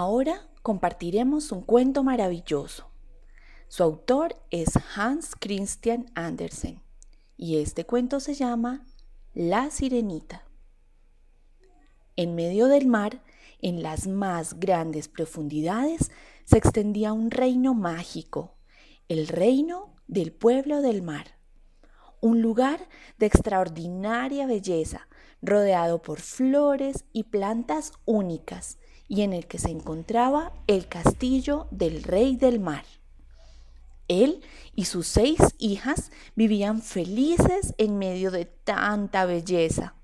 Ahora compartiremos un cuento maravilloso. Su autor es Hans Christian Andersen y este cuento se llama La Sirenita. En medio del mar, en las más grandes profundidades, se extendía un reino mágico, el reino del pueblo del mar. Un lugar de extraordinaria belleza, rodeado por flores y plantas únicas y en el que se encontraba el castillo del rey del mar. Él y sus seis hijas vivían felices en medio de tanta belleza.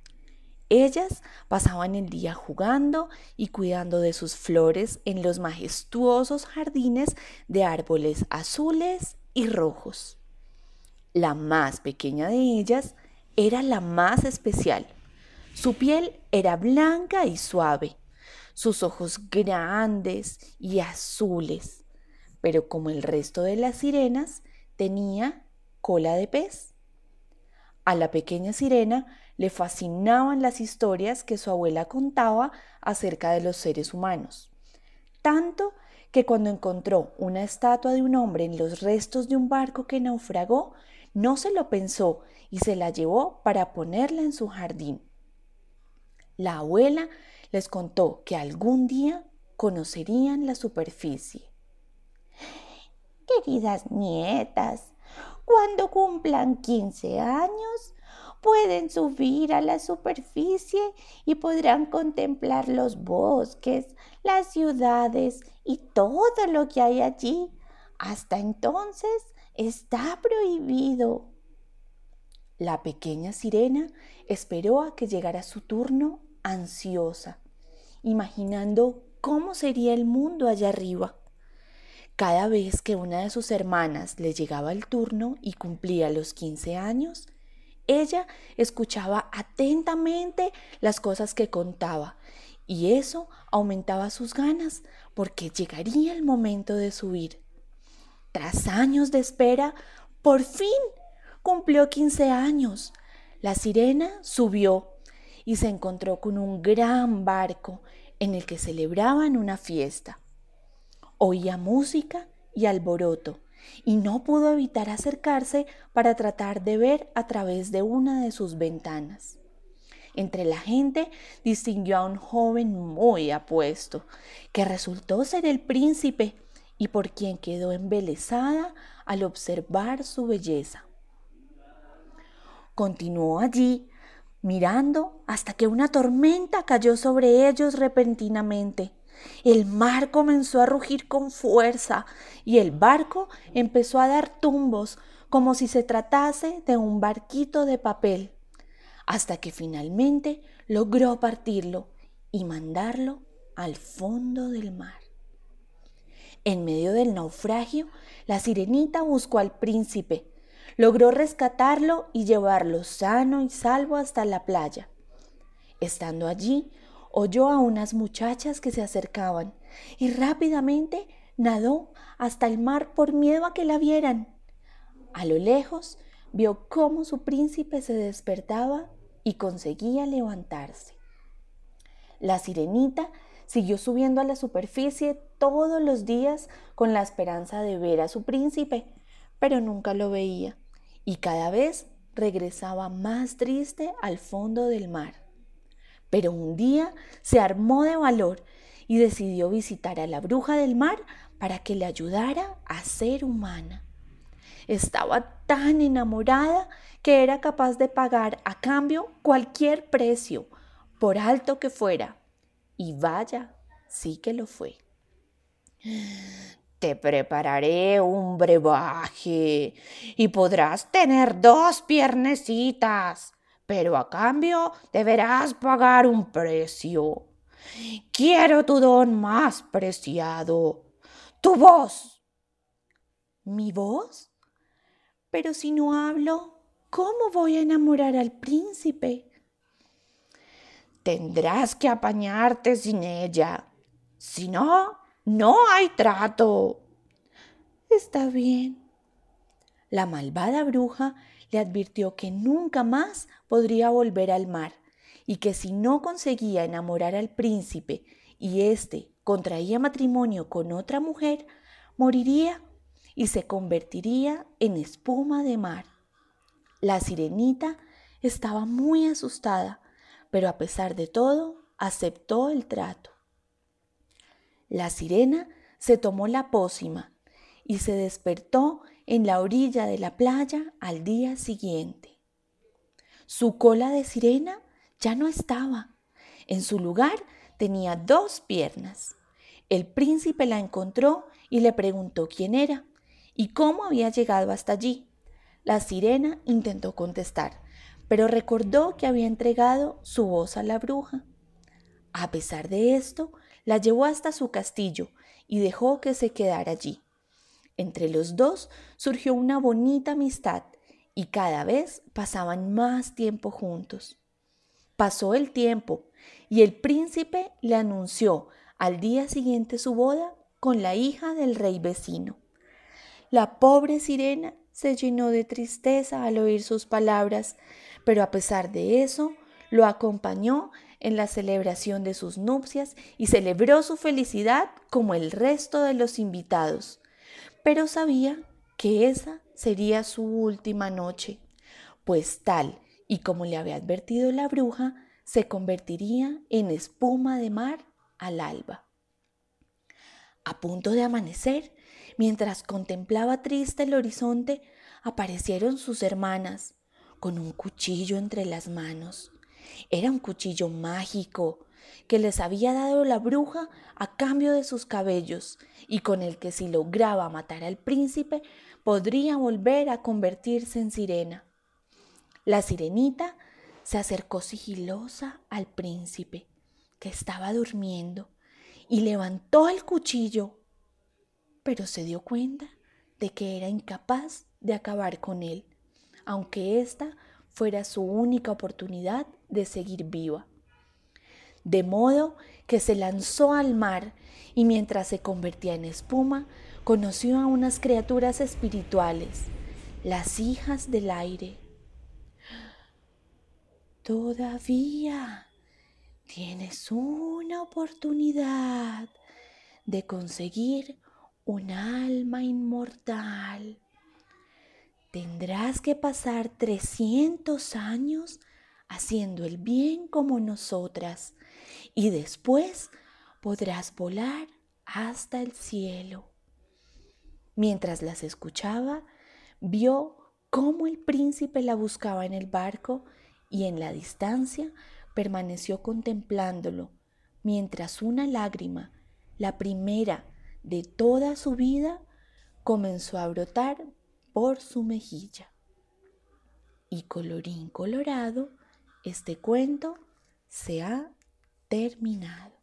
Ellas pasaban el día jugando y cuidando de sus flores en los majestuosos jardines de árboles azules y rojos. La más pequeña de ellas era la más especial. Su piel era blanca y suave, sus ojos grandes y azules, pero como el resto de las sirenas, tenía cola de pez. A la pequeña sirena le fascinaban las historias que su abuela contaba acerca de los seres humanos, tanto que cuando encontró una estatua de un hombre en los restos de un barco que naufragó, no se lo pensó y se la llevó para ponerla en su jardín. La abuela les contó que algún día conocerían la superficie. Queridas nietas, cuando cumplan 15 años, pueden subir a la superficie y podrán contemplar los bosques, las ciudades y todo lo que hay allí. Hasta entonces está prohibido. La pequeña sirena esperó a que llegara su turno ansiosa imaginando cómo sería el mundo allá arriba. Cada vez que una de sus hermanas le llegaba el turno y cumplía los 15 años, ella escuchaba atentamente las cosas que contaba y eso aumentaba sus ganas porque llegaría el momento de subir. Tras años de espera, por fin cumplió 15 años. La sirena subió y se encontró con un gran barco en el que celebraban una fiesta. Oía música y alboroto y no pudo evitar acercarse para tratar de ver a través de una de sus ventanas. Entre la gente distinguió a un joven muy apuesto, que resultó ser el príncipe y por quien quedó embelesada al observar su belleza. Continuó allí mirando hasta que una tormenta cayó sobre ellos repentinamente. El mar comenzó a rugir con fuerza y el barco empezó a dar tumbos como si se tratase de un barquito de papel, hasta que finalmente logró partirlo y mandarlo al fondo del mar. En medio del naufragio, la sirenita buscó al príncipe, logró rescatarlo y llevarlo sano y salvo hasta la playa. Estando allí, oyó a unas muchachas que se acercaban y rápidamente nadó hasta el mar por miedo a que la vieran. A lo lejos vio cómo su príncipe se despertaba y conseguía levantarse. La sirenita siguió subiendo a la superficie todos los días con la esperanza de ver a su príncipe, pero nunca lo veía y cada vez regresaba más triste al fondo del mar. Pero un día se armó de valor y decidió visitar a la bruja del mar para que le ayudara a ser humana. Estaba tan enamorada que era capaz de pagar a cambio cualquier precio, por alto que fuera. Y vaya, sí que lo fue. Te prepararé un brebaje y podrás tener dos piernecitas, pero a cambio deberás pagar un precio. Quiero tu don más preciado, tu voz. ¿Mi voz? Pero si no hablo, ¿cómo voy a enamorar al príncipe? Tendrás que apañarte sin ella. Si no, no hay trato. Está bien. La malvada bruja le advirtió que nunca más podría volver al mar y que si no conseguía enamorar al príncipe y éste contraía matrimonio con otra mujer, moriría y se convertiría en espuma de mar. La sirenita estaba muy asustada, pero a pesar de todo aceptó el trato. La sirena se tomó la pócima y se despertó en la orilla de la playa al día siguiente. Su cola de sirena ya no estaba. En su lugar tenía dos piernas. El príncipe la encontró y le preguntó quién era y cómo había llegado hasta allí. La sirena intentó contestar, pero recordó que había entregado su voz a la bruja. A pesar de esto, la llevó hasta su castillo y dejó que se quedara allí. Entre los dos surgió una bonita amistad y cada vez pasaban más tiempo juntos. Pasó el tiempo y el príncipe le anunció al día siguiente su boda con la hija del rey vecino. La pobre sirena se llenó de tristeza al oír sus palabras, pero a pesar de eso, lo acompañó en la celebración de sus nupcias y celebró su felicidad como el resto de los invitados. Pero sabía que esa sería su última noche, pues tal y como le había advertido la bruja, se convertiría en espuma de mar al alba. A punto de amanecer, mientras contemplaba triste el horizonte, aparecieron sus hermanas, con un cuchillo entre las manos. Era un cuchillo mágico que les había dado la bruja a cambio de sus cabellos y con el que si lograba matar al príncipe podría volver a convertirse en sirena. La sirenita se acercó sigilosa al príncipe, que estaba durmiendo, y levantó el cuchillo, pero se dio cuenta de que era incapaz de acabar con él, aunque esta fuera su única oportunidad de seguir viva. De modo que se lanzó al mar y mientras se convertía en espuma, conoció a unas criaturas espirituales, las hijas del aire, Todavía tienes una oportunidad de conseguir un alma inmortal. Tendrás que pasar 300 años haciendo el bien como nosotras y después podrás volar hasta el cielo. Mientras las escuchaba, vio cómo el príncipe la buscaba en el barco y en la distancia permaneció contemplándolo, mientras una lágrima, la primera de toda su vida, comenzó a brotar por su mejilla. Y colorín colorado, este cuento se ha terminado.